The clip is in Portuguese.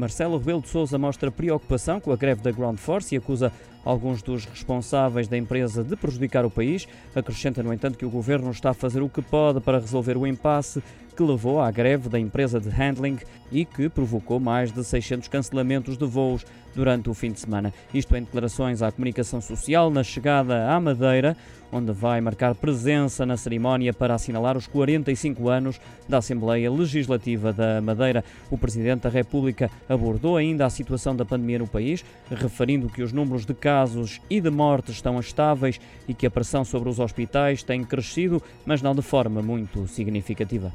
Marcelo Rebelo de Sousa mostra preocupação com a greve da Ground Force e acusa alguns dos responsáveis da empresa de prejudicar o país. Acrescenta, no entanto, que o governo está a fazer o que pode para resolver o impasse que levou à greve da empresa de handling e que provocou mais de 600 cancelamentos de voos durante o fim de semana. Isto em declarações à comunicação social na chegada à Madeira, onde vai marcar presença na cerimónia para assinalar os 45 anos da Assembleia Legislativa da Madeira. O Presidente da República abordou ainda a situação da pandemia no país, referindo que os números de casos e de mortes estão estáveis e que a pressão sobre os hospitais tem crescido, mas não de forma muito significativa.